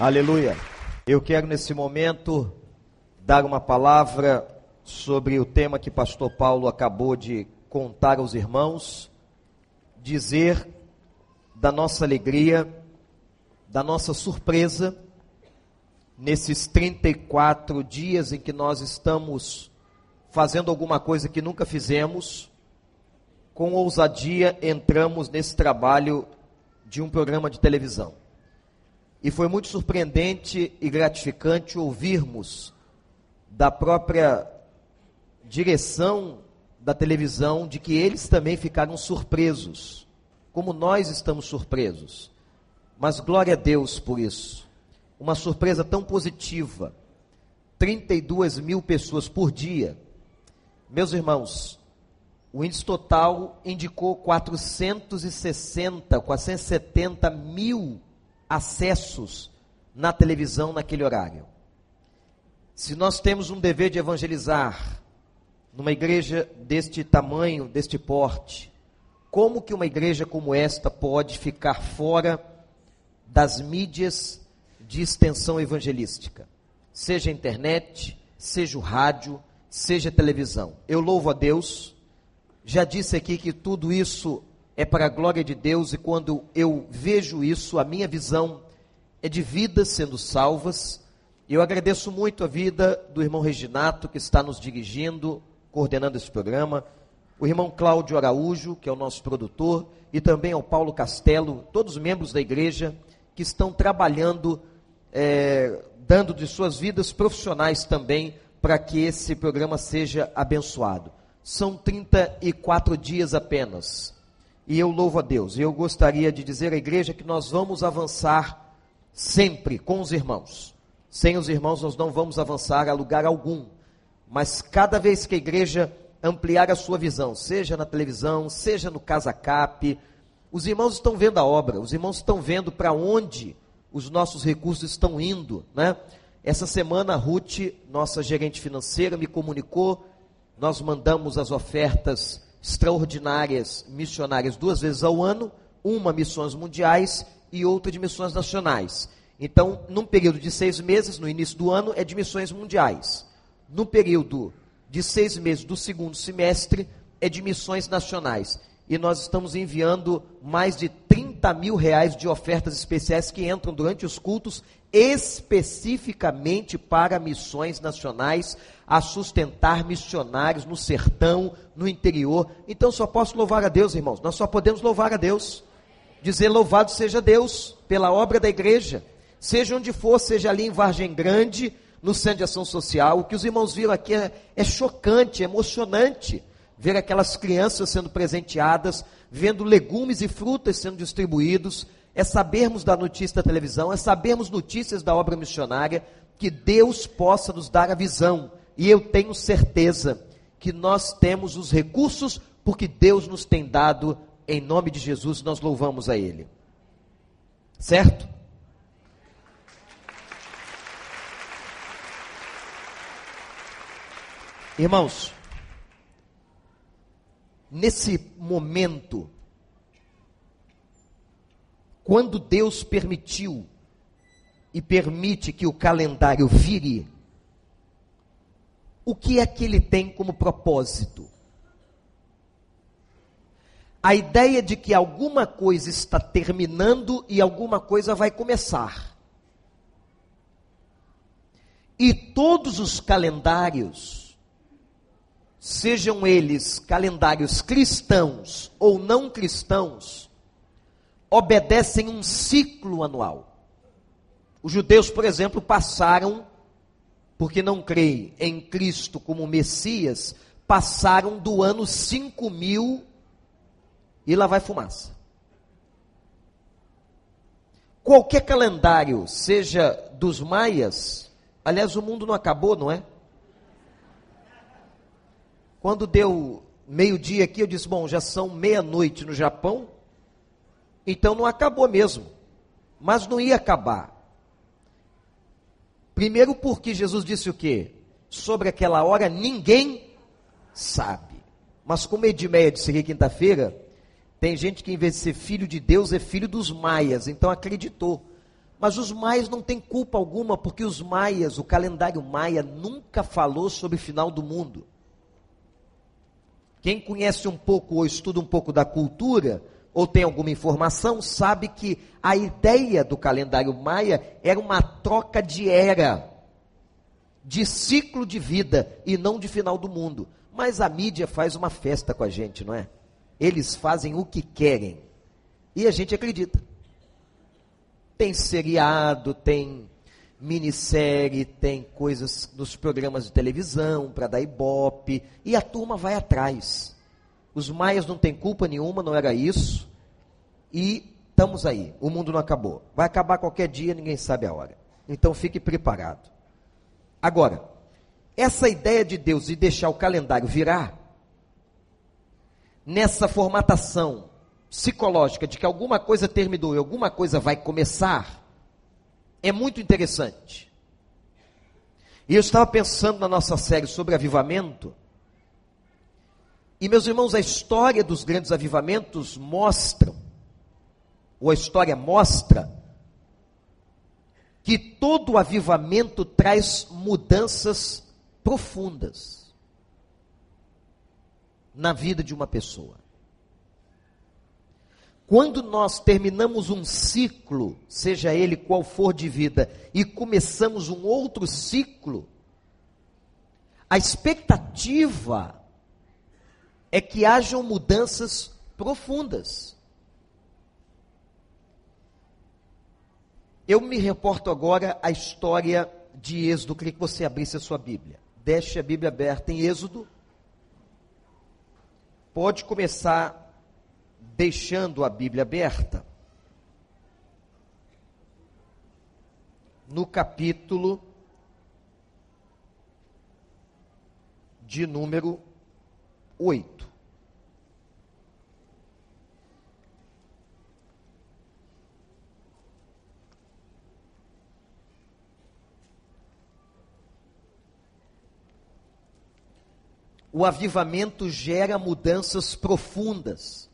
Aleluia. Eu quero nesse momento dar uma palavra sobre o tema que pastor Paulo acabou de contar aos irmãos, dizer da nossa alegria, da nossa surpresa nesses 34 dias em que nós estamos fazendo alguma coisa que nunca fizemos, com ousadia entramos nesse trabalho de um programa de televisão. E foi muito surpreendente e gratificante ouvirmos da própria direção da televisão de que eles também ficaram surpresos, como nós estamos surpresos. Mas glória a Deus por isso. Uma surpresa tão positiva. 32 mil pessoas por dia. Meus irmãos, o índice total indicou 460, 470 mil acessos na televisão naquele horário. Se nós temos um dever de evangelizar numa igreja deste tamanho, deste porte, como que uma igreja como esta pode ficar fora das mídias de extensão evangelística? Seja internet, seja o rádio, seja televisão. Eu louvo a Deus. Já disse aqui que tudo isso é para a glória de Deus, e quando eu vejo isso, a minha visão é de vidas sendo salvas. Eu agradeço muito a vida do irmão Reginato, que está nos dirigindo, coordenando esse programa, o irmão Cláudio Araújo, que é o nosso produtor, e também ao Paulo Castelo, todos os membros da igreja que estão trabalhando, é, dando de suas vidas profissionais também, para que esse programa seja abençoado. São 34 dias apenas e eu louvo a Deus. E eu gostaria de dizer à igreja que nós vamos avançar sempre com os irmãos. Sem os irmãos nós não vamos avançar a lugar algum. Mas cada vez que a igreja ampliar a sua visão, seja na televisão, seja no Casa Cap, os irmãos estão vendo a obra, os irmãos estão vendo para onde os nossos recursos estão indo, né? Essa semana a Ruth, nossa gerente financeira, me comunicou, nós mandamos as ofertas extraordinárias missionárias duas vezes ao ano, uma missões mundiais e outra de missões nacionais. Então, num período de seis meses, no início do ano, é de missões mundiais. No período de seis meses do segundo semestre, é de missões nacionais. E nós estamos enviando mais de 30 mil reais de ofertas especiais que entram durante os cultos, especificamente para missões nacionais a sustentar missionários no sertão, no interior. Então só posso louvar a Deus, irmãos. Nós só podemos louvar a Deus. Dizer louvado seja Deus pela obra da igreja. Seja onde for, seja ali em Vargem Grande, no Centro de Ação Social. O que os irmãos viram aqui é, é chocante, é emocionante. Ver aquelas crianças sendo presenteadas, vendo legumes e frutas sendo distribuídos. É sabermos da notícia da televisão, é sabermos notícias da obra missionária, que Deus possa nos dar a visão e eu tenho certeza que nós temos os recursos porque Deus nos tem dado em nome de Jesus, nós louvamos a Ele. Certo? Irmãos, nesse momento, quando Deus permitiu e permite que o calendário vire o que é que ele tem como propósito? A ideia de que alguma coisa está terminando e alguma coisa vai começar. E todos os calendários, sejam eles calendários cristãos ou não cristãos, obedecem um ciclo anual. Os judeus, por exemplo, passaram porque não creem em Cristo como Messias, passaram do ano 5000 e lá vai fumaça. Qualquer calendário, seja dos maias, aliás, o mundo não acabou, não é? Quando deu meio-dia aqui, eu disse: bom, já são meia-noite no Japão, então não acabou mesmo. Mas não ia acabar. Primeiro porque Jesus disse o quê? Sobre aquela hora ninguém sabe. Mas como Edmeia disse aqui quinta-feira, tem gente que em vez de ser filho de Deus é filho dos maias, então acreditou. Mas os maias não têm culpa alguma, porque os maias, o calendário maia, nunca falou sobre o final do mundo. Quem conhece um pouco ou estuda um pouco da cultura, ou tem alguma informação, sabe que a ideia do calendário maia era uma troca de era, de ciclo de vida e não de final do mundo. Mas a mídia faz uma festa com a gente, não é? Eles fazem o que querem. E a gente acredita. Tem seriado, tem minissérie, tem coisas nos programas de televisão para dar ibope, e a turma vai atrás. Os maias não têm culpa nenhuma, não era isso. E estamos aí, o mundo não acabou. Vai acabar qualquer dia, ninguém sabe a hora. Então fique preparado. Agora, essa ideia de Deus de deixar o calendário virar, nessa formatação psicológica de que alguma coisa terminou e alguma coisa vai começar, é muito interessante. E eu estava pensando na nossa série sobre avivamento, e meus irmãos, a história dos grandes avivamentos mostram, ou a história mostra, que todo avivamento traz mudanças profundas na vida de uma pessoa. Quando nós terminamos um ciclo, seja ele qual for de vida, e começamos um outro ciclo, a expectativa é que hajam mudanças profundas. Eu me reporto agora à história de Êxodo. Queria que você abrisse a sua Bíblia. Deixe a Bíblia aberta em Êxodo. Pode começar deixando a Bíblia aberta, no capítulo de número 8. O avivamento gera mudanças profundas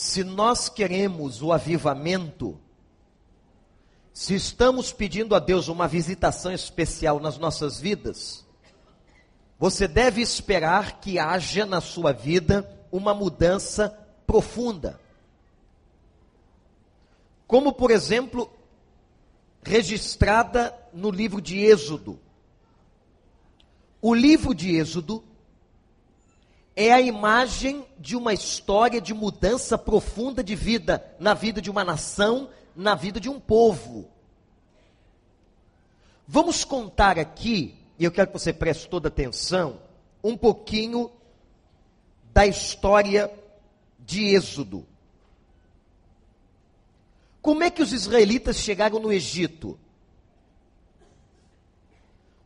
se nós queremos o avivamento, se estamos pedindo a Deus uma visitação especial nas nossas vidas, você deve esperar que haja na sua vida uma mudança profunda. Como, por exemplo, registrada no livro de Êxodo. O livro de Êxodo é a imagem de uma história de mudança profunda de vida, na vida de uma nação, na vida de um povo. Vamos contar aqui, e eu quero que você preste toda atenção, um pouquinho da história de Êxodo. Como é que os israelitas chegaram no Egito?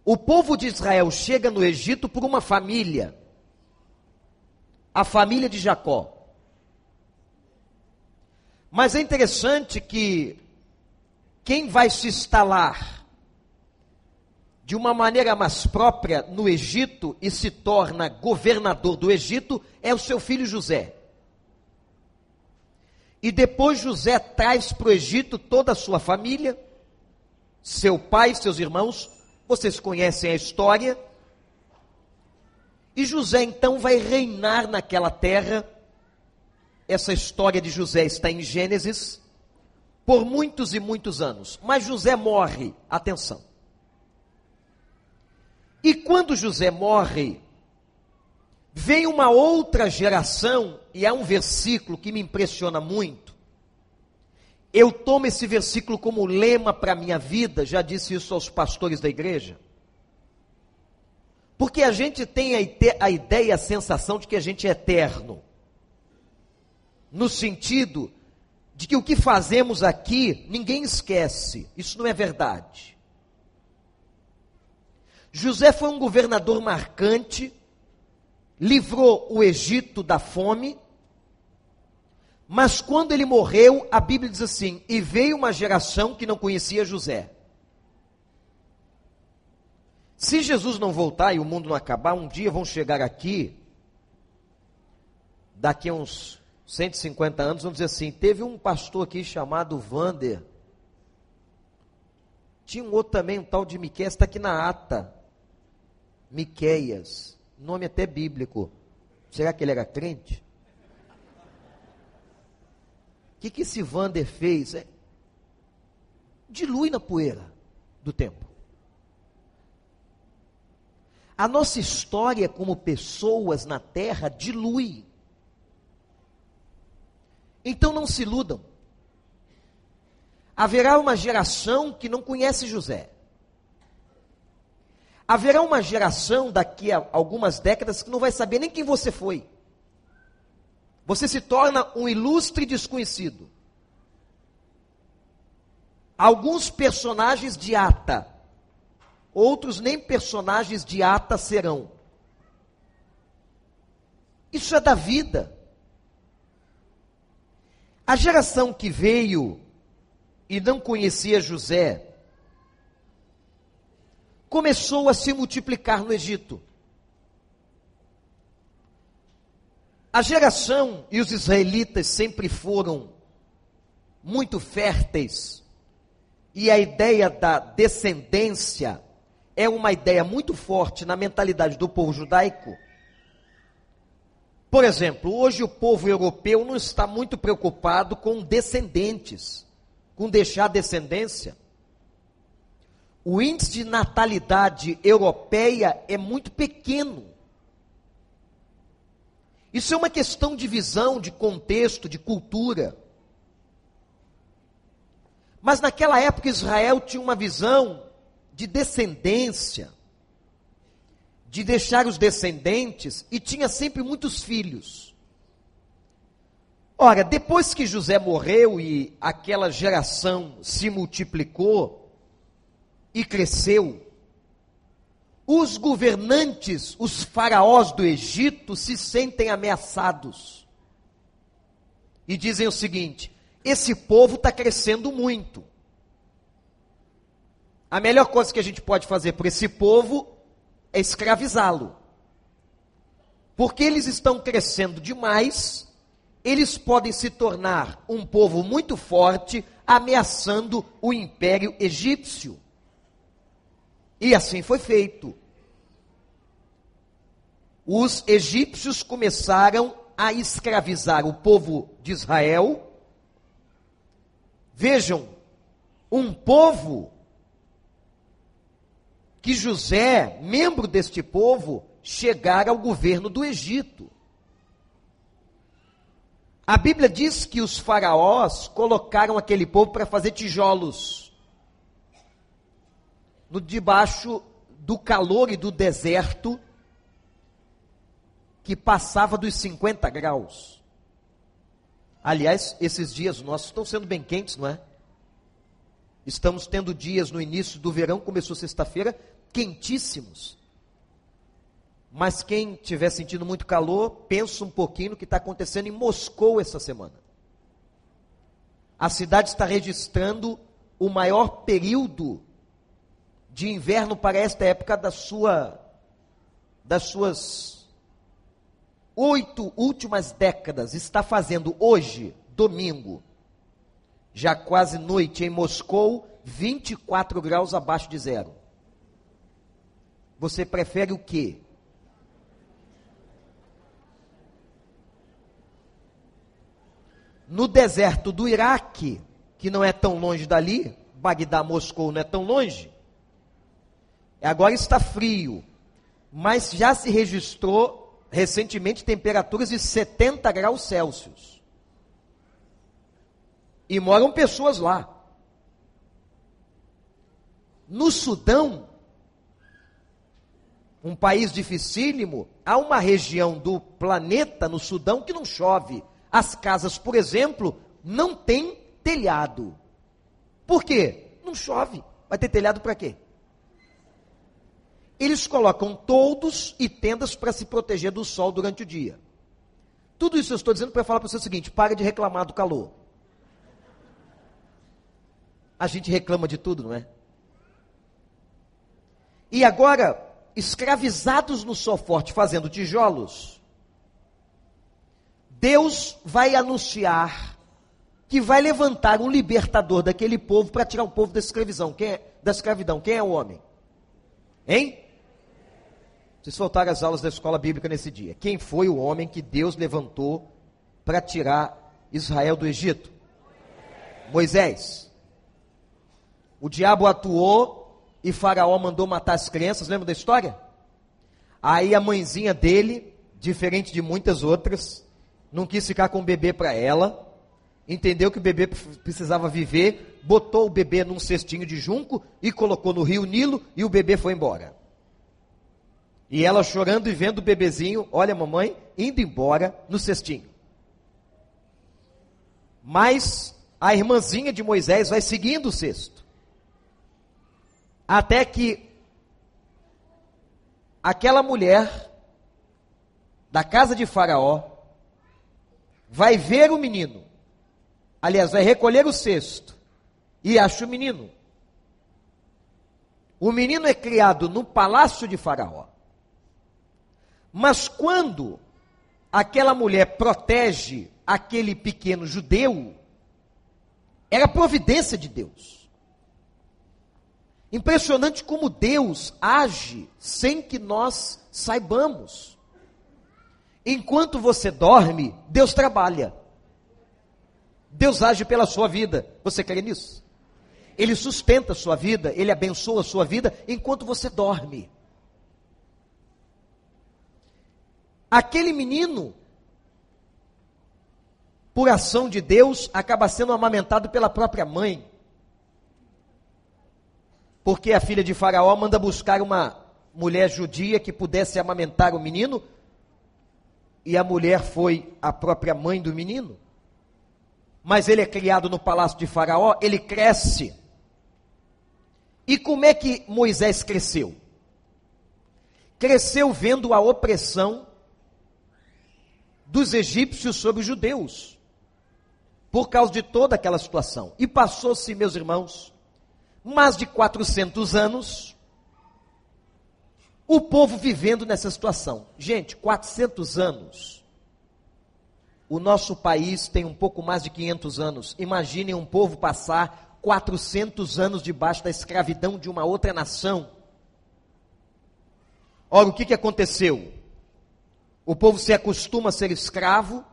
O povo de Israel chega no Egito por uma família a família de Jacó. Mas é interessante que quem vai se instalar de uma maneira mais própria no Egito e se torna governador do Egito é o seu filho José. E depois José traz para o Egito toda a sua família, seu pai, seus irmãos, vocês conhecem a história. E José então vai reinar naquela terra. Essa história de José está em Gênesis por muitos e muitos anos. Mas José morre, atenção. E quando José morre, vem uma outra geração, e há um versículo que me impressiona muito. Eu tomo esse versículo como lema para a minha vida, já disse isso aos pastores da igreja. Porque a gente tem a ideia, a sensação de que a gente é eterno. No sentido de que o que fazemos aqui ninguém esquece. Isso não é verdade. José foi um governador marcante, livrou o Egito da fome, mas quando ele morreu, a Bíblia diz assim: e veio uma geração que não conhecia José. Se Jesus não voltar e o mundo não acabar, um dia vão chegar aqui, daqui a uns 150 anos, vamos dizer assim, teve um pastor aqui chamado Vander. Tinha um outro também, um tal de Miqueias, está aqui na ata. Miqueias, nome até bíblico. Será que ele era crente? O que, que esse Vander fez? É, dilui na poeira do tempo. A nossa história como pessoas na terra dilui. Então não se iludam. Haverá uma geração que não conhece José. Haverá uma geração daqui a algumas décadas que não vai saber nem quem você foi. Você se torna um ilustre desconhecido. Alguns personagens de ata, outros nem personagens de ata serão. Isso é da vida. A geração que veio e não conhecia José, começou a se multiplicar no Egito. A geração e os israelitas sempre foram muito férteis, e a ideia da descendência é uma ideia muito forte na mentalidade do povo judaico. Por exemplo, hoje o povo europeu não está muito preocupado com descendentes, com deixar descendência. O índice de natalidade europeia é muito pequeno. Isso é uma questão de visão, de contexto, de cultura. Mas naquela época Israel tinha uma visão de descendência, de deixar os descendentes, e tinha sempre muitos filhos. Ora, depois que José morreu e aquela geração se multiplicou e cresceu, os governantes, os faraós do Egito, se sentem ameaçados. E dizem o seguinte: esse povo está crescendo muito. A melhor coisa que a gente pode fazer por esse povo é escravizá-lo. Porque eles estão crescendo demais, eles podem se tornar um povo muito forte, ameaçando o império egípcio. E assim foi feito. Os egípcios começaram a escravizar o povo de Israel. Vejam, um povo que José, membro deste povo, chegara ao governo do Egito. A Bíblia diz que os faraós colocaram aquele povo para fazer tijolos no debaixo do calor e do deserto que passava dos 50 graus. Aliás, esses dias nossos estão sendo bem quentes, não é? Estamos tendo dias no início do verão, começou sexta-feira, quentíssimos. Mas quem estiver sentindo muito calor, pensa um pouquinho no que está acontecendo em Moscou essa semana. A cidade está registrando o maior período de inverno para esta época da sua, das suas oito últimas décadas, está fazendo hoje, domingo, já quase noite em Moscou, 24 graus abaixo de zero. Você prefere o quê? No deserto do Iraque, que não é tão longe dali, Bagdá, Moscou não é tão longe, Agora está frio, mas já se registrou recentemente temperaturas de 70 graus Celsius. E moram pessoas lá. No Sudão, um país dificílimo, há uma região do planeta no Sudão que não chove. As casas, por exemplo, não têm telhado. Por quê? Não chove. Vai ter telhado para quê? Eles colocam toldos e tendas para se proteger do sol durante o dia. Tudo isso eu estou dizendo para falar para você o seguinte: pare de reclamar do calor. A gente reclama de tudo, não é? E agora, escravizados no sol forte fazendo tijolos, Deus vai anunciar que vai levantar um libertador daquele povo para tirar o povo da escravidão. Quem é, da escravidão? Quem é o homem? Hein? Vocês faltaram as aulas da escola bíblica nesse dia. Quem foi o homem que Deus levantou para tirar Israel do Egito? Moisés. O diabo atuou e Faraó mandou matar as crianças, lembra da história? Aí a mãezinha dele, diferente de muitas outras, não quis ficar com o bebê para ela, entendeu que o bebê precisava viver, botou o bebê num cestinho de junco e colocou no rio Nilo e o bebê foi embora. E ela chorando e vendo o bebezinho, olha mamãe, indo embora no cestinho. Mas a irmãzinha de Moisés vai seguindo o cesto. Até que aquela mulher da casa de Faraó vai ver o menino. Aliás, vai recolher o cesto e acha o menino. O menino é criado no palácio de Faraó. Mas quando aquela mulher protege aquele pequeno judeu, era providência de Deus. Impressionante como Deus age sem que nós saibamos. Enquanto você dorme, Deus trabalha. Deus age pela sua vida. Você crê nisso? Ele sustenta a sua vida, ele abençoa a sua vida enquanto você dorme. Aquele menino por ação de Deus, acaba sendo amamentado pela própria mãe. Porque a filha de Faraó manda buscar uma mulher judia que pudesse amamentar o menino, e a mulher foi a própria mãe do menino. Mas ele é criado no palácio de Faraó, ele cresce. E como é que Moisés cresceu? Cresceu vendo a opressão dos egípcios sobre os judeus por causa de toda aquela situação. E passou-se, meus irmãos, mais de 400 anos, o povo vivendo nessa situação. Gente, 400 anos. O nosso país tem um pouco mais de 500 anos. Imaginem um povo passar 400 anos debaixo da escravidão de uma outra nação. Ora, o que, que aconteceu? O povo se acostuma a ser escravo,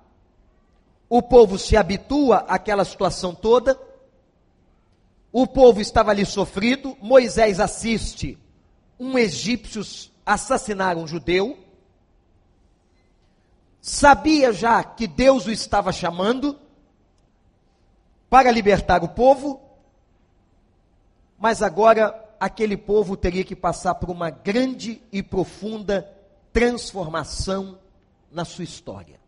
o povo se habitua àquela situação toda. O povo estava ali sofrido. Moisés assiste um egípcio assassinar um judeu. Sabia já que Deus o estava chamando para libertar o povo, mas agora aquele povo teria que passar por uma grande e profunda transformação na sua história.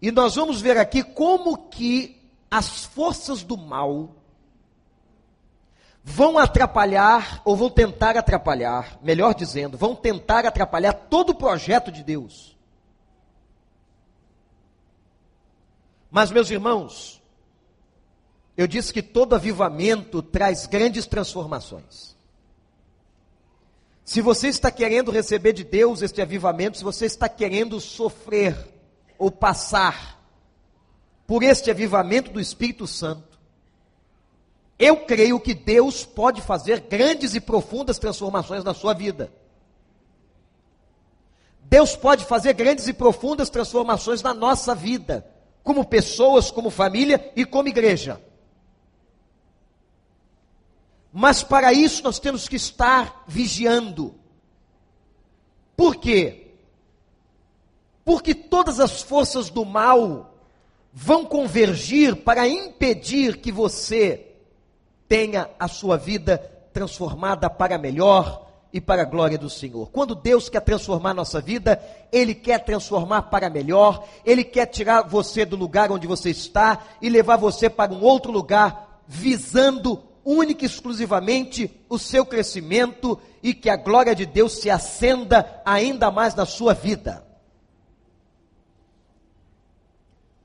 E nós vamos ver aqui como que as forças do mal vão atrapalhar, ou vão tentar atrapalhar, melhor dizendo, vão tentar atrapalhar todo o projeto de Deus. Mas, meus irmãos, eu disse que todo avivamento traz grandes transformações. Se você está querendo receber de Deus este avivamento, se você está querendo sofrer, ou passar por este avivamento do Espírito Santo, eu creio que Deus pode fazer grandes e profundas transformações na sua vida. Deus pode fazer grandes e profundas transformações na nossa vida, como pessoas, como família e como igreja. Mas para isso nós temos que estar vigiando. Por quê? porque todas as forças do mal vão convergir para impedir que você tenha a sua vida transformada para melhor e para a glória do Senhor. Quando Deus quer transformar nossa vida, Ele quer transformar para melhor, Ele quer tirar você do lugar onde você está e levar você para um outro lugar, visando única e exclusivamente o seu crescimento e que a glória de Deus se acenda ainda mais na sua vida.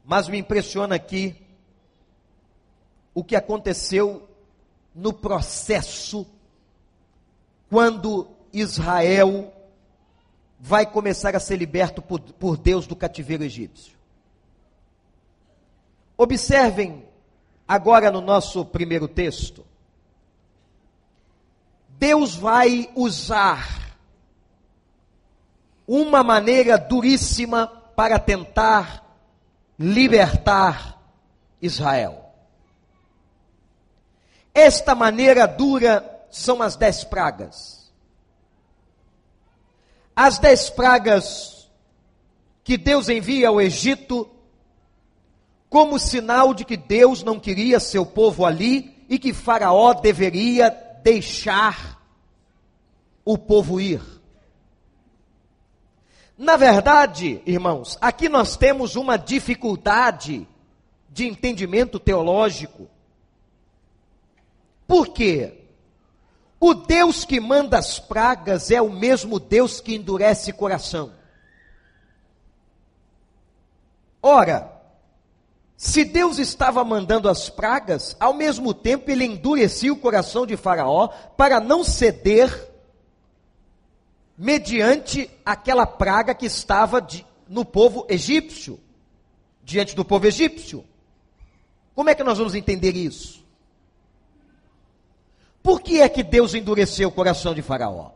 Mas me impressiona aqui o que aconteceu no processo quando Israel vai começar a ser liberto por, por Deus do cativeiro egípcio. Observem agora no nosso primeiro texto. Deus vai usar uma maneira duríssima para tentar libertar Israel. Esta maneira dura são as dez pragas. As dez pragas que Deus envia ao Egito como sinal de que Deus não queria seu povo ali e que Faraó deveria deixar o povo ir. Na verdade, irmãos, aqui nós temos uma dificuldade de entendimento teológico. Por quê? O Deus que manda as pragas é o mesmo Deus que endurece coração. Ora, se Deus estava mandando as pragas, ao mesmo tempo ele endurecia o coração de Faraó para não ceder mediante aquela praga que estava de, no povo egípcio, diante do povo egípcio. Como é que nós vamos entender isso? Por que é que Deus endureceu o coração de Faraó?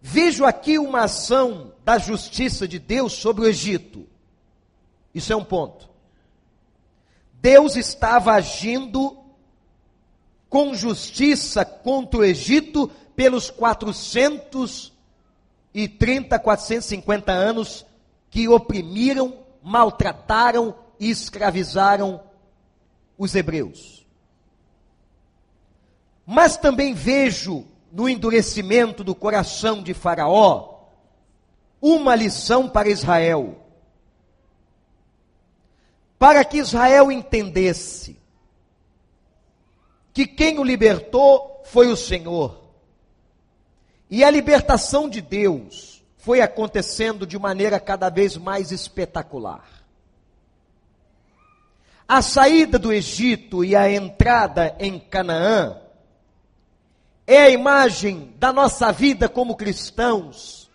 Vejo aqui uma ação da justiça de Deus sobre o Egito. Isso é um ponto. Deus estava agindo com justiça contra o Egito pelos 430, 450 anos que oprimiram, maltrataram e escravizaram os hebreus. Mas também vejo no endurecimento do coração de Faraó, uma lição para Israel. Para que Israel entendesse que quem o libertou foi o Senhor. E a libertação de Deus foi acontecendo de maneira cada vez mais espetacular. A saída do Egito e a entrada em Canaã é a imagem da nossa vida como cristãos,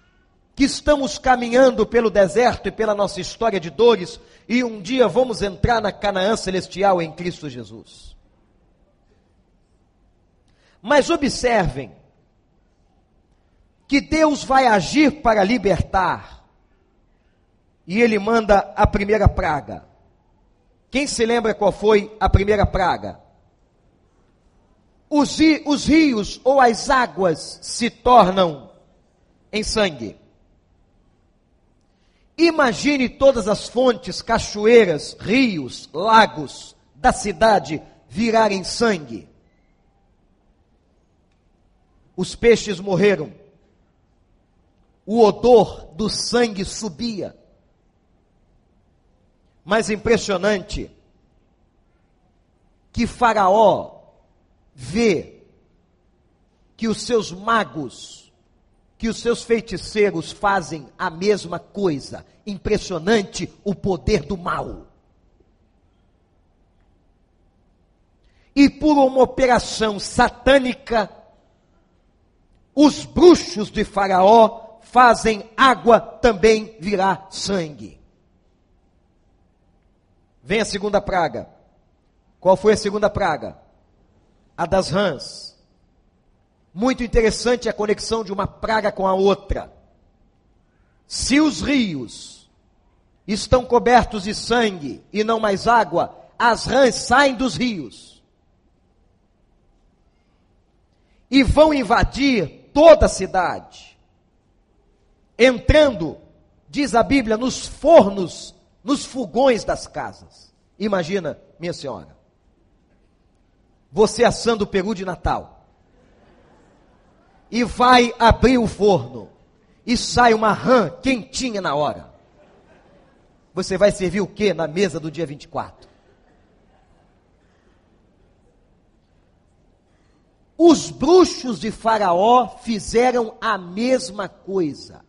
que estamos caminhando pelo deserto e pela nossa história de dores, e um dia vamos entrar na Canaã celestial em Cristo Jesus. Mas observem que Deus vai agir para libertar, e Ele manda a primeira praga. Quem se lembra qual foi a primeira praga? Os, os rios ou as águas se tornam em sangue. Imagine todas as fontes, cachoeiras, rios, lagos da cidade virarem sangue. Os peixes morreram. O odor do sangue subia. Mas impressionante que Faraó vê que os seus magos, que os seus feiticeiros fazem a mesma coisa. Impressionante o poder do mal. E por uma operação satânica, os bruxos de Faraó fazem água também virar sangue. Vem a segunda praga. Qual foi a segunda praga? A das rãs. Muito interessante a conexão de uma praga com a outra. Se os rios estão cobertos de sangue e não mais água, as rãs saem dos rios e vão invadir toda a cidade, entrando, diz a Bíblia, nos fornos, nos fogões das casas. Imagina, minha senhora você assando o peru de Natal. E vai abrir o forno. E sai uma rã quentinha na hora. Você vai servir o que na mesa do dia 24? Os bruxos de Faraó fizeram a mesma coisa.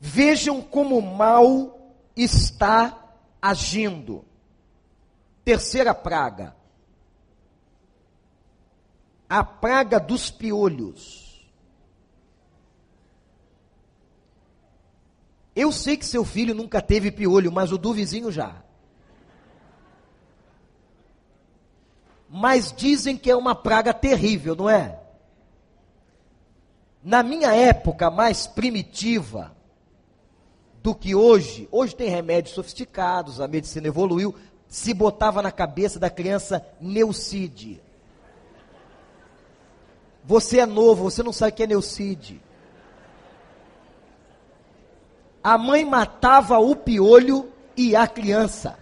Vejam como mal está agindo. Terceira praga. a praga dos piolhos. Eu sei que seu filho nunca teve piolho, mas o do vizinho já. Mas dizem que é uma praga terrível, não é? Na minha época mais primitiva do que hoje, hoje tem remédios sofisticados, a medicina evoluiu, se botava na cabeça da criança Neucide. Você é novo, você não sabe o que é Neucide. A mãe matava o piolho e a criança.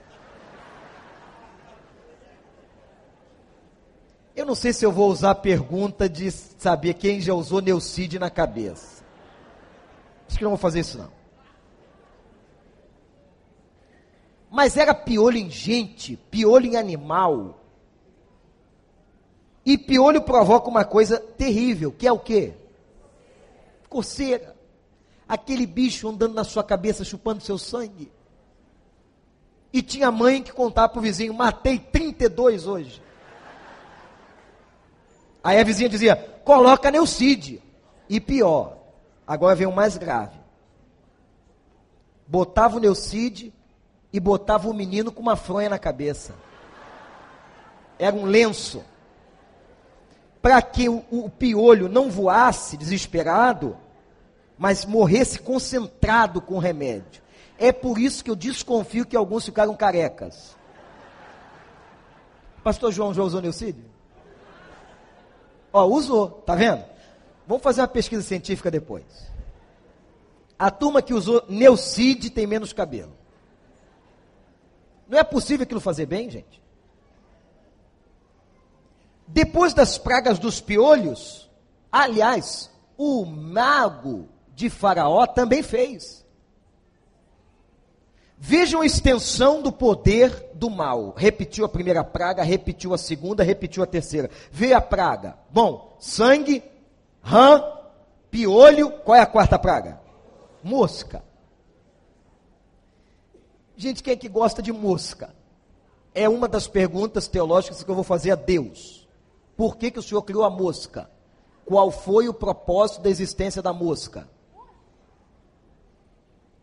Eu não sei se eu vou usar a pergunta de saber quem já usou Neucide na cabeça. Acho que não vou fazer isso não. Mas era piolho em gente, piolho em animal. E piolho provoca uma coisa terrível, que é o quê? Coceira. Aquele bicho andando na sua cabeça, chupando seu sangue. E tinha mãe que contava para o vizinho, matei 32 hoje. Aí a vizinha dizia: coloca Neucide. E pior, agora vem o mais grave. Botava o Neucide e botava o menino com uma fronha na cabeça. Era um lenço. Para que o, o piolho não voasse desesperado, mas morresse concentrado com o remédio. É por isso que eu desconfio que alguns ficaram carecas. Pastor João já usou Neucídio? Ó, usou, tá vendo? Vamos fazer uma pesquisa científica depois. A turma que usou Neucid tem menos cabelo. Não é possível aquilo fazer bem, gente? Depois das pragas dos piolhos, aliás, o mago de Faraó também fez. Vejam a extensão do poder do mal. Repetiu a primeira praga, repetiu a segunda, repetiu a terceira. Vê a praga. Bom, sangue, rã, piolho. Qual é a quarta praga? Mosca. Gente, quem é que gosta de mosca? É uma das perguntas teológicas que eu vou fazer a Deus. Por que, que o Senhor criou a mosca? Qual foi o propósito da existência da mosca?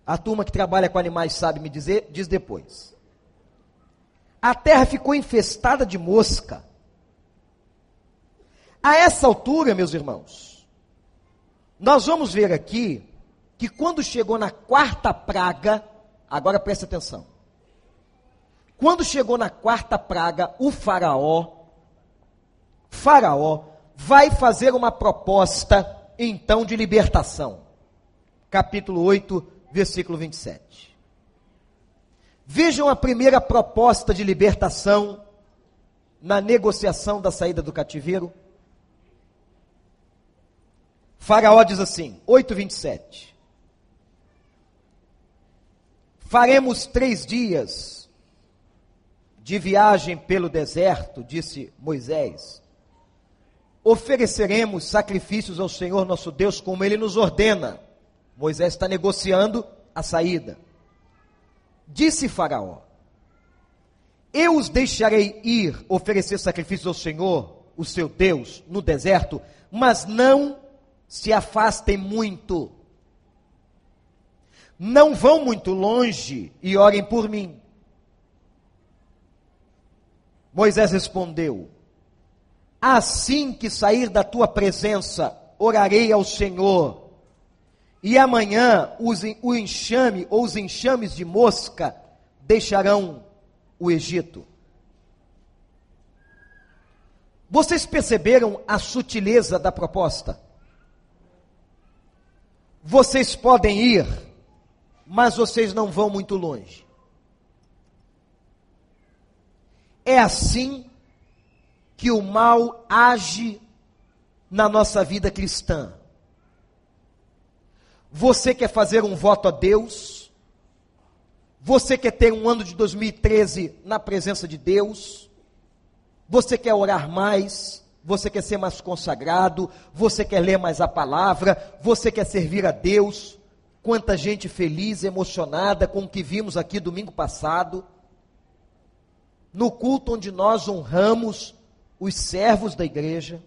A turma que trabalha com animais sabe me dizer, diz depois. A terra ficou infestada de mosca. A essa altura, meus irmãos, nós vamos ver aqui que quando chegou na quarta praga, agora preste atenção. Quando chegou na quarta praga, o faraó, faraó vai fazer uma proposta então de libertação. Capítulo 8, versículo 27. Vejam a primeira proposta de libertação na negociação da saída do cativeiro. Faraó diz assim, 8,27. Faremos três dias de viagem pelo deserto, disse Moisés. Ofereceremos sacrifícios ao Senhor nosso Deus, como ele nos ordena. Moisés está negociando a saída. Disse Faraó: Eu os deixarei ir oferecer sacrifícios ao Senhor, o seu Deus, no deserto, mas não se afastem muito. Não vão muito longe e orem por mim. Moisés respondeu: Assim que sair da tua presença, orarei ao Senhor e amanhã os, o enxame ou os enxames de mosca deixarão o Egito. Vocês perceberam a sutileza da proposta? Vocês podem ir, mas vocês não vão muito longe. É assim que o mal age na nossa vida cristã. Você quer fazer um voto a Deus? Você quer ter um ano de 2013 na presença de Deus? Você quer orar mais? Você quer ser mais consagrado? Você quer ler mais a palavra? Você quer servir a Deus? Quanta gente feliz, emocionada com o que vimos aqui domingo passado. No culto onde nós honramos os servos da igreja,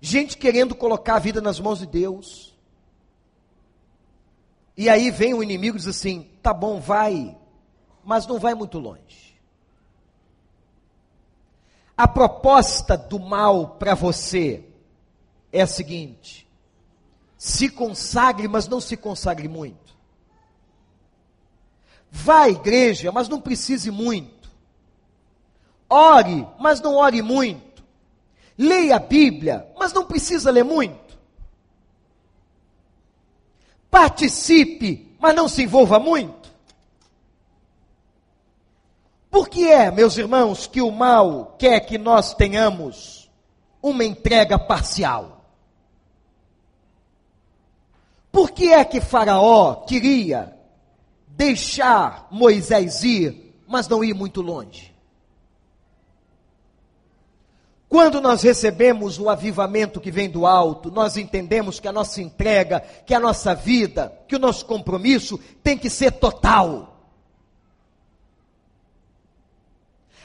gente querendo colocar a vida nas mãos de Deus. E aí vem o inimigo e diz assim: tá bom, vai, mas não vai muito longe. A proposta do mal para você é a seguinte: se consagre, mas não se consagre muito. Vá à igreja, mas não precise muito. Ore, mas não ore muito. Leia a Bíblia, mas não precisa ler muito. Participe, mas não se envolva muito. Por que é, meus irmãos, que o mal quer que nós tenhamos uma entrega parcial? Por que é que Faraó queria deixar Moisés ir, mas não ir muito longe? Quando nós recebemos o avivamento que vem do alto, nós entendemos que a nossa entrega, que a nossa vida, que o nosso compromisso tem que ser total.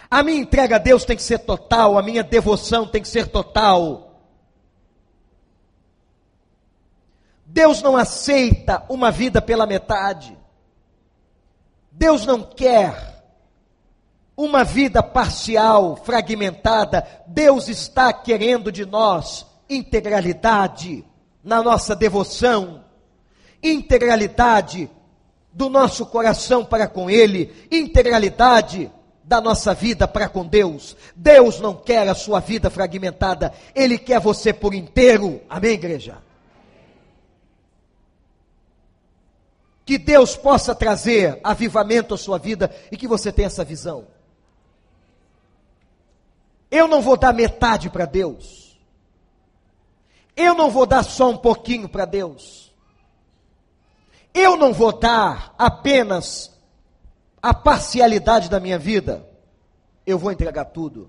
A minha entrega a Deus tem que ser total, a minha devoção tem que ser total. Deus não aceita uma vida pela metade. Deus não quer uma vida parcial, fragmentada. Deus está querendo de nós integralidade na nossa devoção, integralidade do nosso coração para com Ele, integralidade da nossa vida para com Deus. Deus não quer a sua vida fragmentada, Ele quer você por inteiro. Amém, igreja? Que Deus possa trazer avivamento à sua vida e que você tenha essa visão. Eu não vou dar metade para Deus. Eu não vou dar só um pouquinho para Deus. Eu não vou dar apenas a parcialidade da minha vida. Eu vou entregar tudo.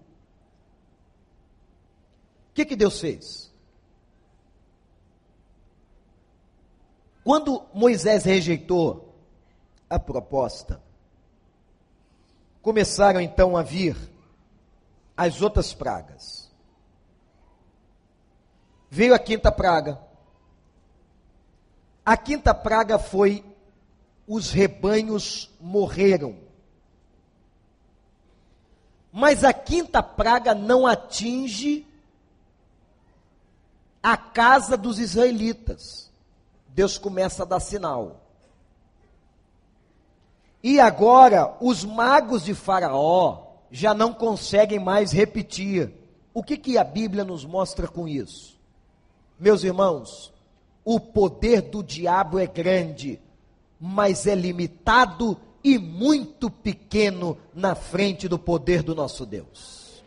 O que, que Deus fez? Quando Moisés rejeitou a proposta, começaram então a vir as outras pragas. Veio a quinta praga. A quinta praga foi os rebanhos morreram. Mas a quinta praga não atinge a casa dos israelitas. Deus começa a dar sinal. E agora, os magos de Faraó já não conseguem mais repetir. O que, que a Bíblia nos mostra com isso? Meus irmãos, o poder do diabo é grande, mas é limitado e muito pequeno na frente do poder do nosso Deus.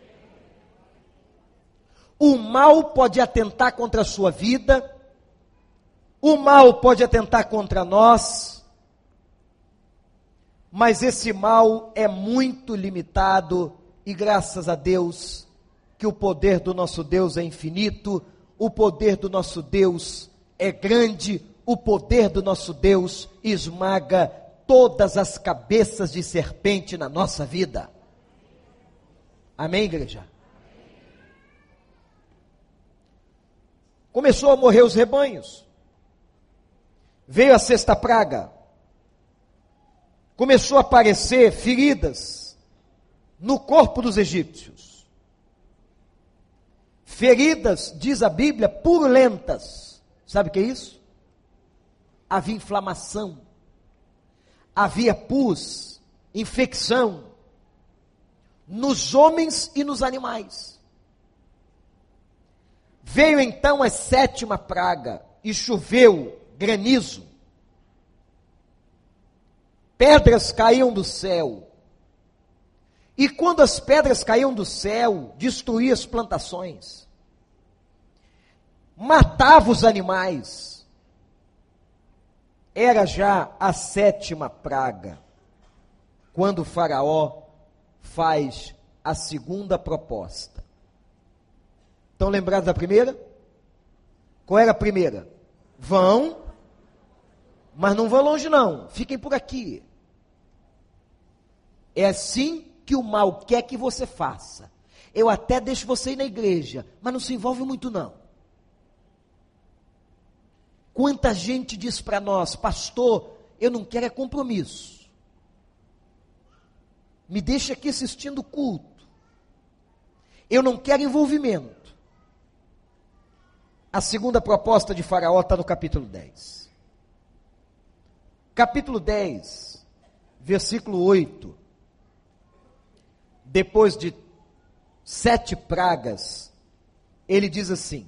O mal pode atentar contra a sua vida, o mal pode atentar contra nós, mas esse mal é muito limitado e graças a Deus que o poder do nosso Deus é infinito, o poder do nosso Deus é grande, o poder do nosso Deus esmaga todas as cabeças de serpente na nossa vida. Amém, igreja? Começou a morrer os rebanhos. Veio a sexta praga. Começou a aparecer feridas no corpo dos egípcios. Feridas, diz a Bíblia, purulentas. Sabe o que é isso? Havia inflamação, havia pus, infecção nos homens e nos animais. Veio então a sétima praga e choveu granizo. Pedras caíam do céu. E quando as pedras caíam do céu, destruía as plantações. Matava os animais. Era já a sétima praga. Quando Faraó faz a segunda proposta. Estão lembrados da primeira? Qual era a primeira? Vão mas não vão longe, não. Fiquem por aqui. É assim que o mal quer que você faça. Eu até deixo você ir na igreja, mas não se envolve muito, não. Quanta gente diz para nós, pastor, eu não quero é compromisso. Me deixa aqui assistindo o culto. Eu não quero envolvimento. A segunda proposta de Faraó está no capítulo 10. Capítulo 10, versículo 8. Depois de sete pragas, ele diz assim: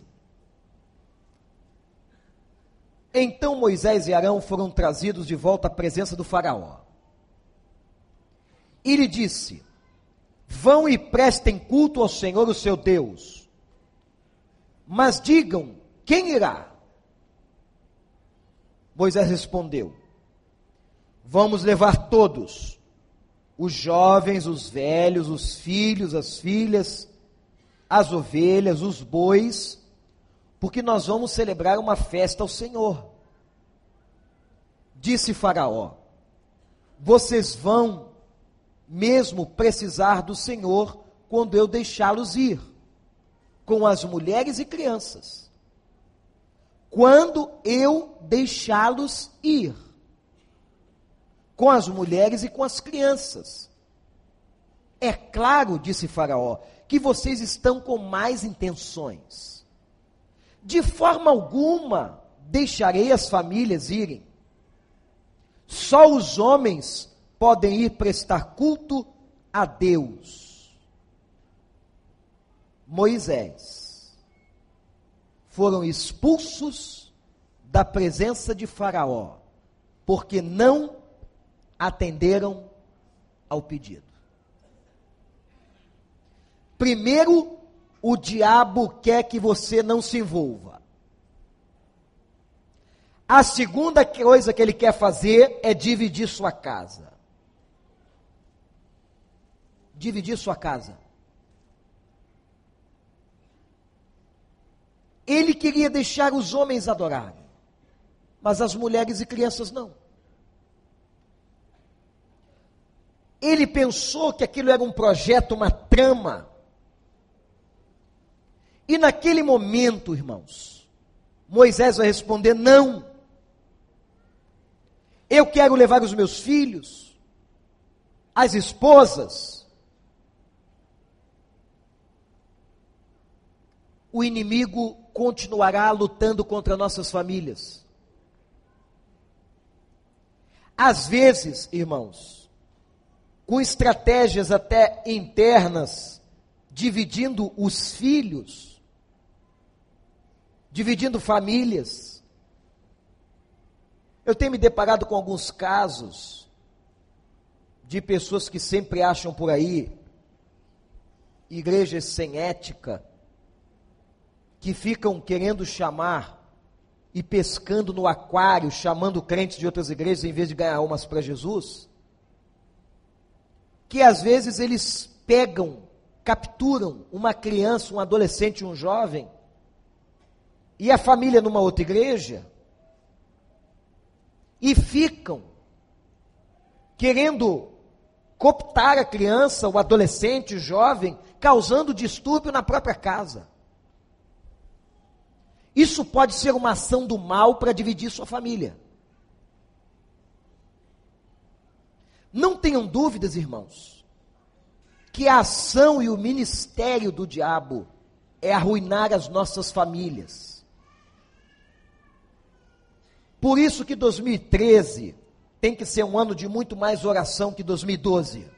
Então Moisés e Arão foram trazidos de volta à presença do Faraó. E lhe disse: Vão e prestem culto ao Senhor, o seu Deus. Mas digam: quem irá? Moisés respondeu: Vamos levar todos, os jovens, os velhos, os filhos, as filhas, as ovelhas, os bois, porque nós vamos celebrar uma festa ao Senhor. Disse Faraó: Vocês vão mesmo precisar do Senhor quando eu deixá-los ir, com as mulheres e crianças. Quando eu deixá-los ir, com as mulheres e com as crianças. É claro, disse Faraó, que vocês estão com mais intenções. De forma alguma deixarei as famílias irem. Só os homens podem ir prestar culto a Deus. Moisés foram expulsos da presença de Faraó, porque não atenderam ao pedido. Primeiro, o diabo quer que você não se envolva. A segunda coisa que ele quer fazer é dividir sua casa. Dividir sua casa. Ele queria deixar os homens adorarem, mas as mulheres e crianças não. Ele pensou que aquilo era um projeto, uma trama e naquele momento, irmãos, Moisés vai responder: não. Eu quero levar os meus filhos, as esposas. O inimigo continuará lutando contra nossas famílias. Às vezes, irmãos, com estratégias até internas, dividindo os filhos, dividindo famílias. Eu tenho me deparado com alguns casos de pessoas que sempre acham por aí igrejas sem ética, que ficam querendo chamar e pescando no aquário, chamando crentes de outras igrejas em vez de ganhar almas para Jesus, que às vezes eles pegam, capturam uma criança, um adolescente, um jovem, e a família numa outra igreja e ficam querendo cooptar a criança, o adolescente, o jovem, causando distúrbio na própria casa. Isso pode ser uma ação do mal para dividir sua família. Não tenham dúvidas, irmãos, que a ação e o ministério do diabo é arruinar as nossas famílias por isso que 2013 tem que ser um ano de muito mais oração que 2012.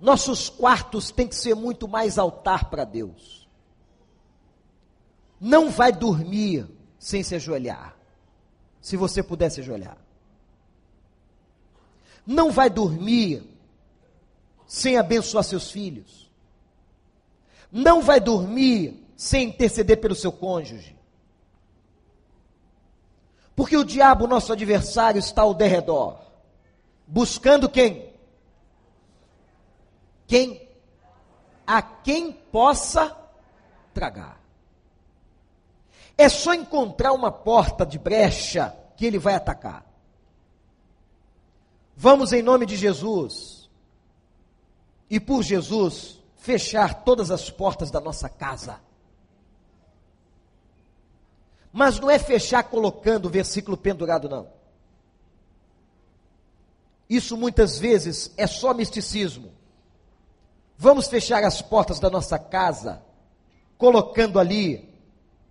Nossos quartos têm que ser muito mais altar para Deus. Não vai dormir sem se ajoelhar. Se você puder se ajoelhar. Não vai dormir sem abençoar seus filhos. Não vai dormir sem interceder pelo seu cônjuge. Porque o diabo, nosso adversário, está ao derredor. Buscando quem? Quem? A quem possa tragar. É só encontrar uma porta de brecha que ele vai atacar. Vamos, em nome de Jesus, e por Jesus, fechar todas as portas da nossa casa Mas não é fechar colocando o versículo pendurado, não. Isso muitas vezes é só misticismo. Vamos fechar as portas da nossa casa, colocando ali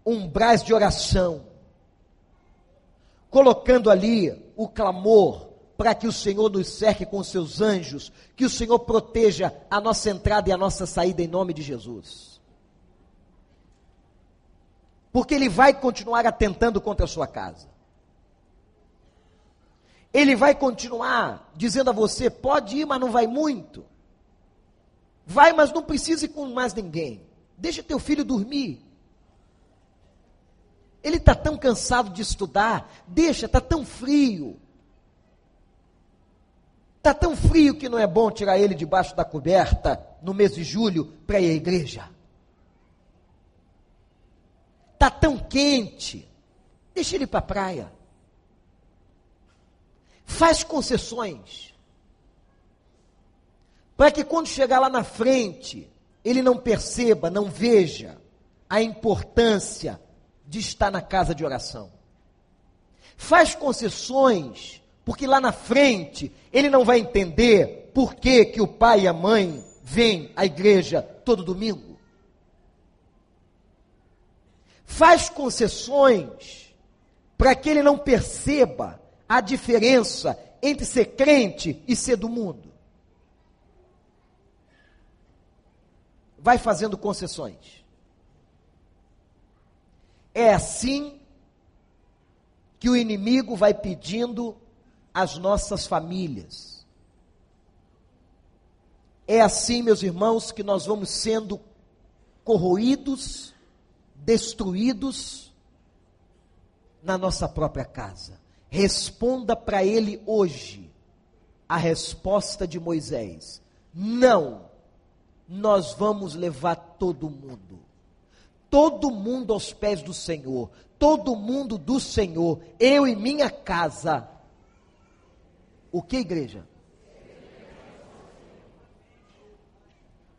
umbrais de oração, colocando ali o clamor para que o Senhor nos cerque com seus anjos, que o Senhor proteja a nossa entrada e a nossa saída em nome de Jesus. Porque Ele vai continuar atentando contra a sua casa. Ele vai continuar dizendo a você: pode ir, mas não vai muito. Vai, mas não precisa ir com mais ninguém. Deixa teu filho dormir. Ele está tão cansado de estudar. Deixa, está tão frio. Está tão frio que não é bom tirar ele debaixo da coberta no mês de julho para ir à igreja. Está tão quente. Deixa ele para a praia. Faz concessões. Para que quando chegar lá na frente, ele não perceba, não veja a importância de estar na casa de oração. Faz concessões, porque lá na frente ele não vai entender por que, que o pai e a mãe vêm à igreja todo domingo. Faz concessões para que ele não perceba a diferença entre ser crente e ser do mundo. Vai fazendo concessões. É assim que o inimigo vai pedindo às nossas famílias. É assim, meus irmãos, que nós vamos sendo corroídos, destruídos na nossa própria casa. Responda para ele hoje a resposta de Moisés: Não, nós vamos levar todo mundo. Todo mundo aos pés do Senhor, todo mundo do Senhor, eu e minha casa. O que, igreja?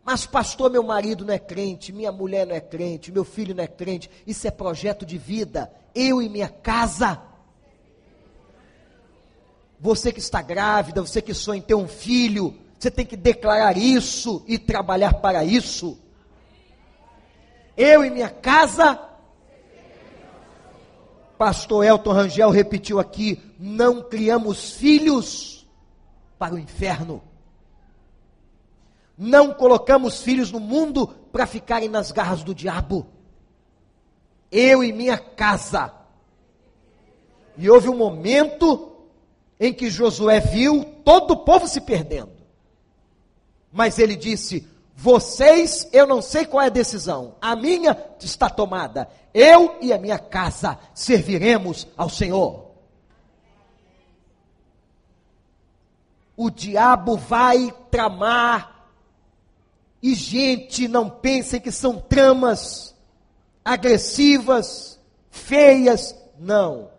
Mas, pastor, meu marido não é crente, minha mulher não é crente, meu filho não é crente. Isso é projeto de vida. Eu e minha casa. Você que está grávida, você que sonha em ter um filho, você tem que declarar isso e trabalhar para isso. Eu e minha casa. Pastor Elton Rangel repetiu aqui: não criamos filhos para o inferno. Não colocamos filhos no mundo para ficarem nas garras do diabo. Eu e minha casa. E houve um momento em que Josué viu todo o povo se perdendo. Mas ele disse: Vocês, eu não sei qual é a decisão, a minha está tomada. Eu e a minha casa serviremos ao Senhor. O diabo vai tramar, e gente, não pensem que são tramas agressivas, feias, não.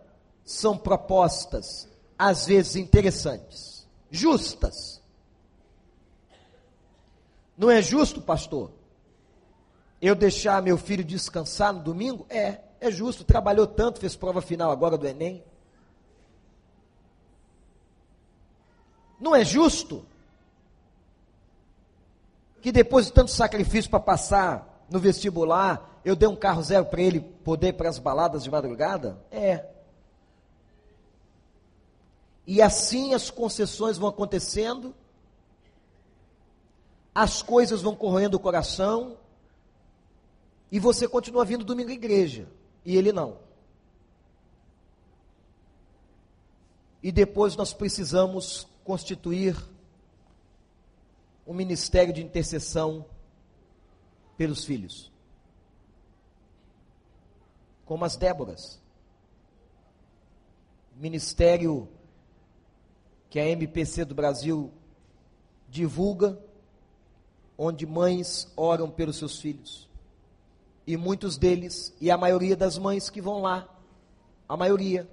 São propostas às vezes interessantes, justas. Não é justo, pastor? Eu deixar meu filho descansar no domingo? É, é justo. Trabalhou tanto, fez prova final agora do Enem. Não é justo que depois de tanto sacrifício para passar no vestibular, eu dei um carro zero para ele poder ir para as baladas de madrugada? É. E assim as concessões vão acontecendo, as coisas vão corroendo o coração, e você continua vindo domingo à igreja, e ele não. E depois nós precisamos constituir um ministério de intercessão pelos filhos. Como as Déboras. Ministério que a MPC do Brasil divulga, onde mães oram pelos seus filhos. E muitos deles, e a maioria das mães que vão lá, a maioria,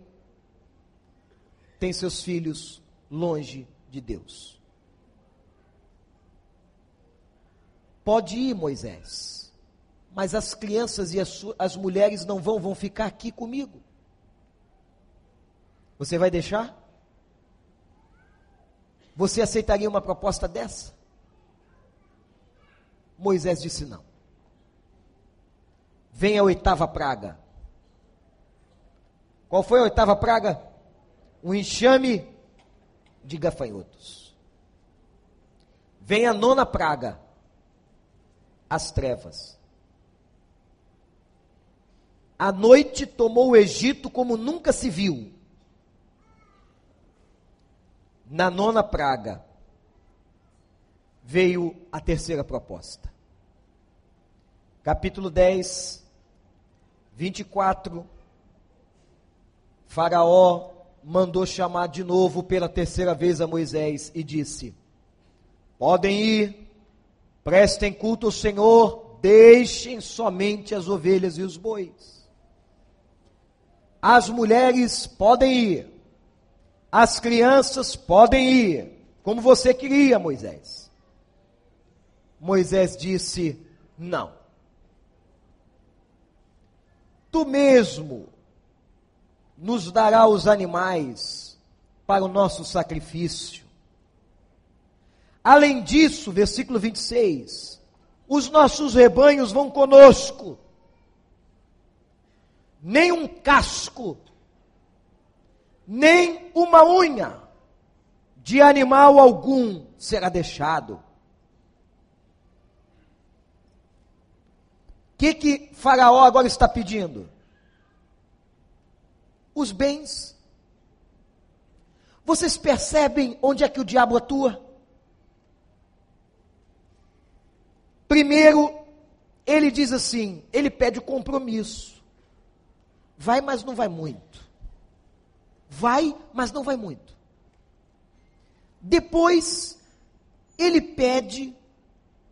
tem seus filhos longe de Deus. Pode ir, Moisés. Mas as crianças e as, as mulheres não vão, vão ficar aqui comigo. Você vai deixar? Você aceitaria uma proposta dessa? Moisés disse não. Vem a oitava praga. Qual foi a oitava praga? Um enxame de gafanhotos. Vem a nona praga, as trevas. A noite tomou o Egito como nunca se viu. Na nona praga, veio a terceira proposta. Capítulo 10, 24. Faraó mandou chamar de novo pela terceira vez a Moisés e disse: Podem ir, prestem culto ao Senhor, deixem somente as ovelhas e os bois. As mulheres podem ir, as crianças podem ir, como você queria, Moisés. Moisés disse: Não. Tu mesmo nos dará os animais para o nosso sacrifício. Além disso, versículo 26, os nossos rebanhos vão conosco, nem um casco, nem uma unha de animal algum será deixado. Que, que Faraó agora está pedindo? os bens. Vocês percebem onde é que o diabo atua? Primeiro, ele diz assim: ele pede o compromisso. Vai, mas não vai muito. Vai, mas não vai muito. Depois, ele pede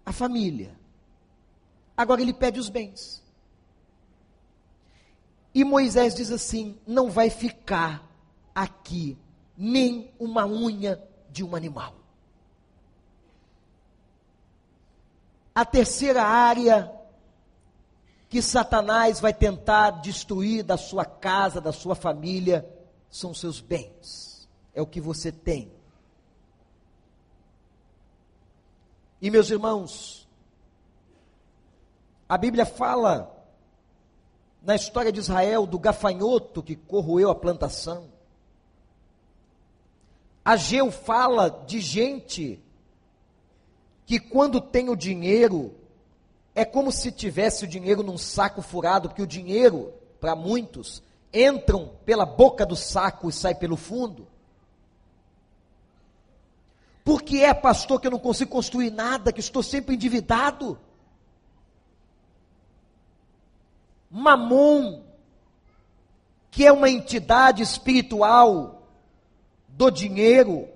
a família. Agora ele pede os bens. E Moisés diz assim: não vai ficar aqui nem uma unha de um animal. A terceira área que Satanás vai tentar destruir da sua casa, da sua família, são seus bens. É o que você tem. E meus irmãos, a Bíblia fala na história de Israel do gafanhoto que corroeu a plantação. Ageu fala de gente que quando tem o dinheiro, é como se tivesse o dinheiro num saco furado, porque o dinheiro, para muitos, entram pela boca do saco e sai pelo fundo. Porque é, pastor, que eu não consigo construir nada, que estou sempre endividado. Mamon, que é uma entidade espiritual do dinheiro,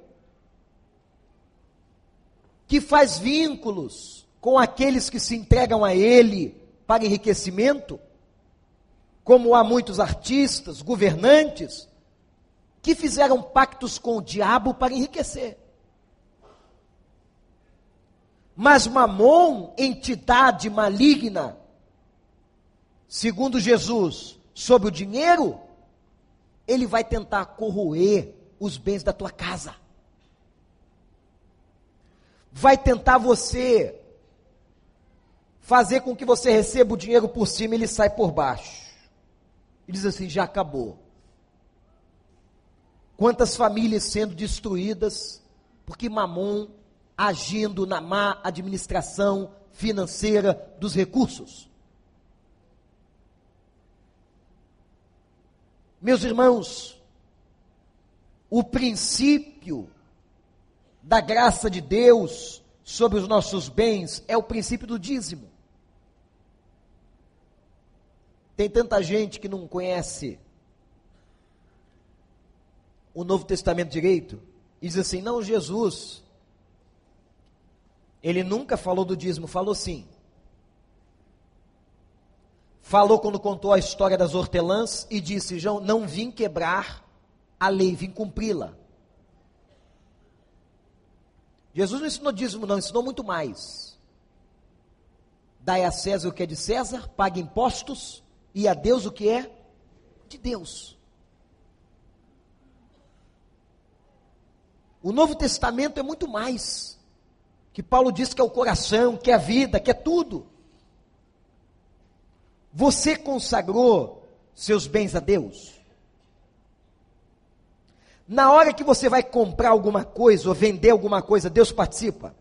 que faz vínculos com aqueles que se entregam a ele para enriquecimento, como há muitos artistas, governantes, que fizeram pactos com o diabo para enriquecer. Mas Mamon, entidade maligna, segundo Jesus, sobre o dinheiro, ele vai tentar corroer os bens da tua casa. Vai tentar você fazer com que você receba o dinheiro por cima e ele sai por baixo. E diz assim: já acabou. Quantas famílias sendo destruídas porque Mamon agindo na má administração financeira dos recursos. Meus irmãos, o princípio da graça de Deus sobre os nossos bens é o princípio do dízimo. Tem tanta gente que não conhece o Novo Testamento direito e diz assim: não, Jesus, ele nunca falou do dízimo, falou sim falou quando contou a história das hortelãs e disse: João, não vim quebrar a lei, vim cumpri-la. Jesus não ensinou dízimo, não, ensinou muito mais. Dai a César o que é de César, pague impostos, e a Deus o que é de Deus. O Novo Testamento é muito mais. Que Paulo diz que é o coração, que é a vida, que é tudo. Você consagrou seus bens a Deus? Na hora que você vai comprar alguma coisa ou vender alguma coisa, Deus participa?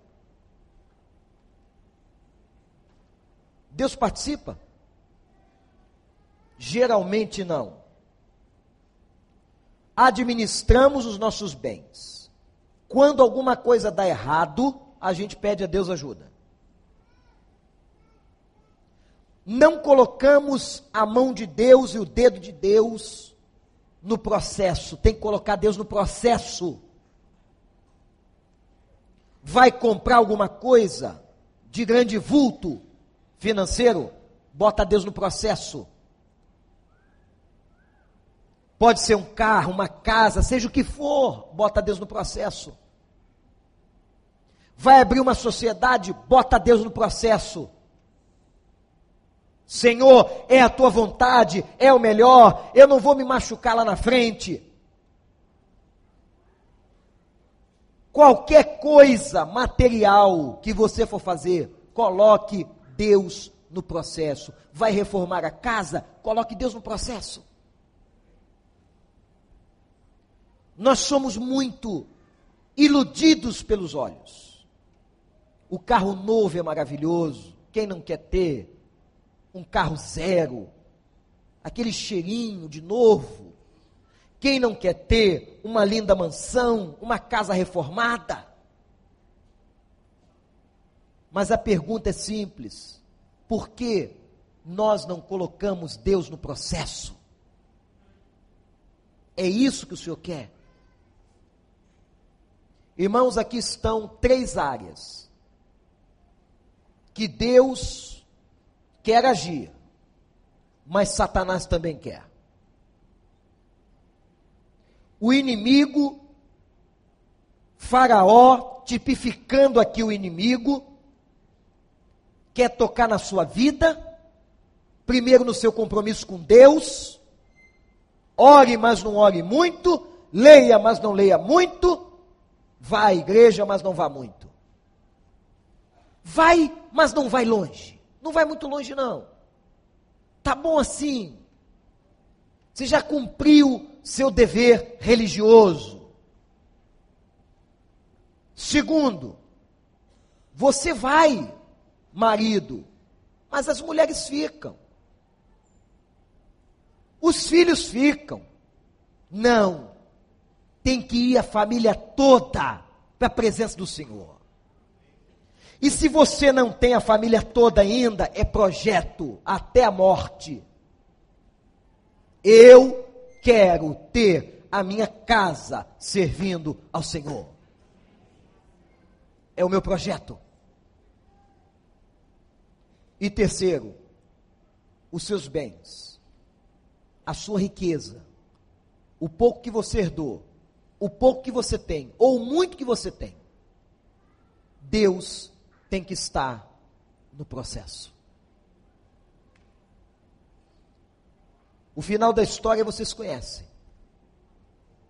Deus participa? Geralmente não. Administramos os nossos bens. Quando alguma coisa dá errado, a gente pede a Deus ajuda. Não colocamos a mão de Deus e o dedo de Deus no processo, tem que colocar Deus no processo. Vai comprar alguma coisa de grande vulto financeiro, bota Deus no processo. Pode ser um carro, uma casa, seja o que for, bota Deus no processo. Vai abrir uma sociedade, bota Deus no processo. Senhor, é a tua vontade, é o melhor, eu não vou me machucar lá na frente. Qualquer coisa material que você for fazer, coloque Deus no processo. Vai reformar a casa, coloque Deus no processo. Nós somos muito iludidos pelos olhos. O carro novo é maravilhoso, quem não quer ter? Um carro zero, aquele cheirinho de novo. Quem não quer ter uma linda mansão, uma casa reformada? Mas a pergunta é simples: por que nós não colocamos Deus no processo? É isso que o Senhor quer? Irmãos, aqui estão três áreas que Deus quer agir, mas Satanás também quer. O inimigo, Faraó, tipificando aqui o inimigo, quer tocar na sua vida, primeiro no seu compromisso com Deus, ore, mas não ore muito, leia, mas não leia muito, vá à igreja, mas não vá muito. Vai, mas não vai longe. Não vai muito longe, não. Tá bom assim. Você já cumpriu seu dever religioso. Segundo, você vai, marido, mas as mulheres ficam. Os filhos ficam. Não. Tem que ir a família toda para a presença do Senhor. E se você não tem a família toda ainda, é projeto até a morte. Eu quero ter a minha casa servindo ao Senhor. É o meu projeto. E terceiro, os seus bens, a sua riqueza, o pouco que você herdou, o pouco que você tem, ou muito que você tem. Deus tem que estar no processo. O final da história vocês conhecem.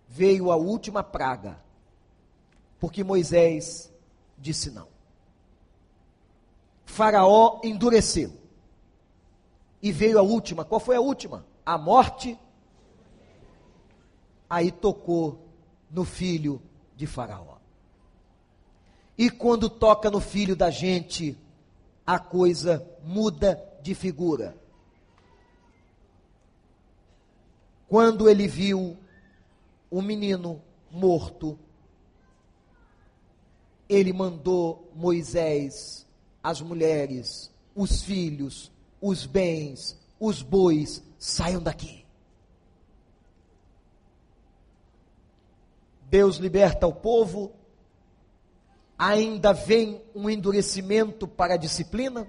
Veio a última praga, porque Moisés disse não. Faraó endureceu. E veio a última. Qual foi a última? A morte. Aí tocou no filho de Faraó. E quando toca no filho da gente, a coisa muda de figura. Quando ele viu o menino morto, ele mandou Moisés, as mulheres, os filhos, os bens, os bois, saiam daqui. Deus liberta o povo, ainda vem um endurecimento para a disciplina?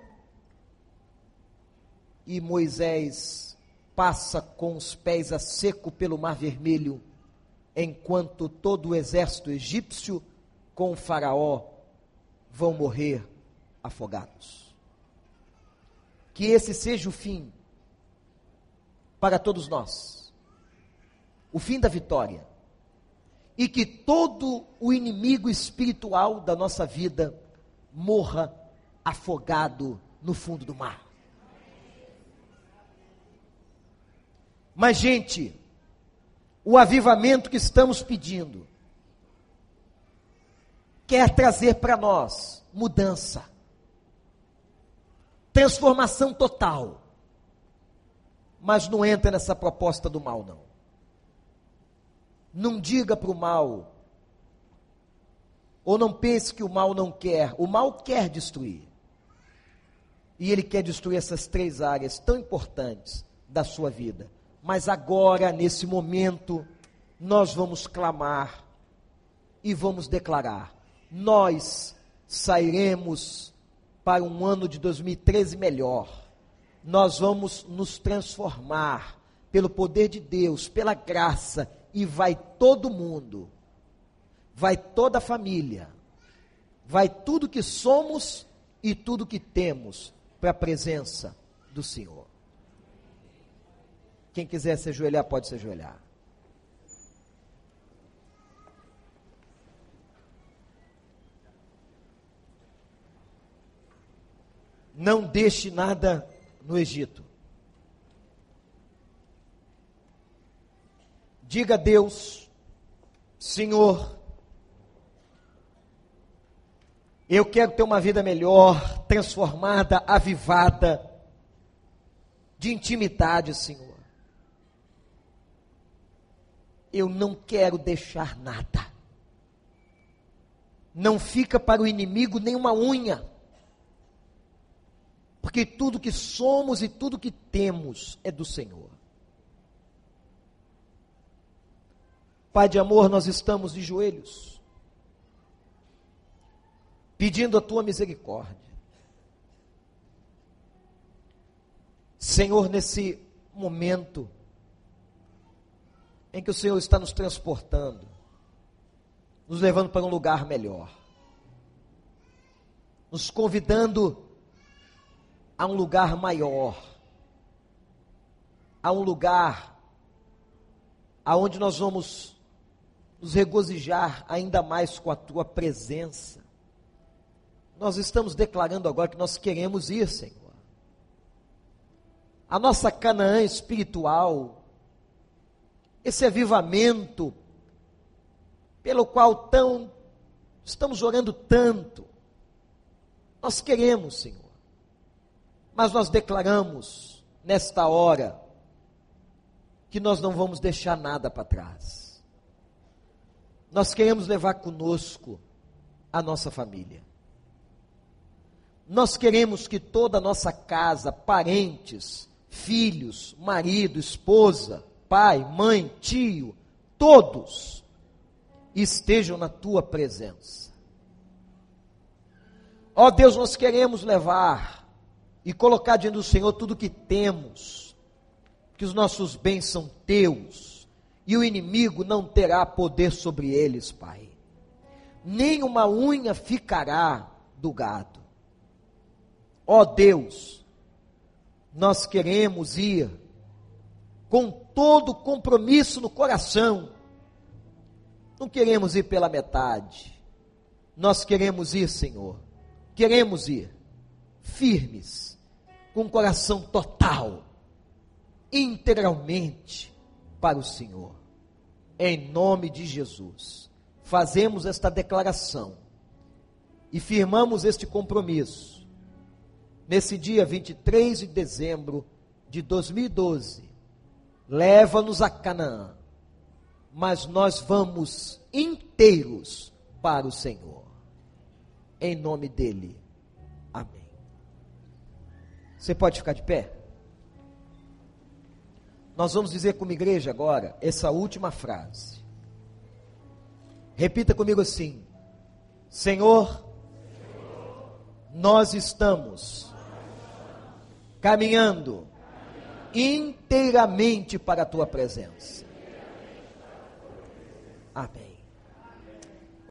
E Moisés passa com os pés a seco pelo Mar Vermelho, enquanto todo o exército egípcio com Faraó vão morrer afogados. que esse seja o fim para todos nós. O fim da vitória. E que todo o inimigo espiritual da nossa vida morra afogado no fundo do mar. Mas, gente, o avivamento que estamos pedindo quer trazer para nós mudança, transformação total. Mas não entra nessa proposta do mal, não. Não diga para o mal, ou não pense que o mal não quer. O mal quer destruir. E ele quer destruir essas três áreas tão importantes da sua vida. Mas agora, nesse momento, nós vamos clamar e vamos declarar: nós sairemos para um ano de 2013 melhor. Nós vamos nos transformar pelo poder de Deus, pela graça, e vai todo mundo, vai toda a família, vai tudo que somos e tudo que temos para a presença do Senhor. Quem quiser se ajoelhar, pode se ajoelhar. Não deixe nada no Egito. Diga a Deus, Senhor, eu quero ter uma vida melhor, transformada, avivada, de intimidade, Senhor. Eu não quero deixar nada. Não fica para o inimigo nenhuma unha. Porque tudo que somos e tudo que temos é do Senhor. Pai de amor, nós estamos de joelhos, pedindo a tua misericórdia. Senhor, nesse momento em que o Senhor está nos transportando, nos levando para um lugar melhor, nos convidando a um lugar maior, a um lugar aonde nós vamos nos regozijar ainda mais com a tua presença. Nós estamos declarando agora que nós queremos ir, Senhor. A nossa Canaã espiritual, esse avivamento pelo qual tão estamos orando tanto, nós queremos, Senhor. Mas nós declaramos nesta hora que nós não vamos deixar nada para trás. Nós queremos levar conosco a nossa família. Nós queremos que toda a nossa casa, parentes, filhos, marido, esposa, pai, mãe, tio, todos estejam na tua presença. Ó oh Deus, nós queremos levar e colocar diante do Senhor tudo que temos, que os nossos bens são teus, e o inimigo não terá poder sobre eles, Pai. Nem uma unha ficará do gado. Ó Deus, nós queremos ir com todo compromisso no coração. Não queremos ir pela metade. Nós queremos ir, Senhor. Queremos ir firmes, com o coração total, integralmente para o Senhor. Em nome de Jesus, fazemos esta declaração e firmamos este compromisso. Nesse dia 23 de dezembro de 2012, leva-nos a Canaã, mas nós vamos inteiros para o Senhor. Em nome dele. Amém. Você pode ficar de pé? Nós vamos dizer como igreja agora essa última frase. Repita comigo assim: Senhor, nós estamos caminhando inteiramente para a tua presença. Amém.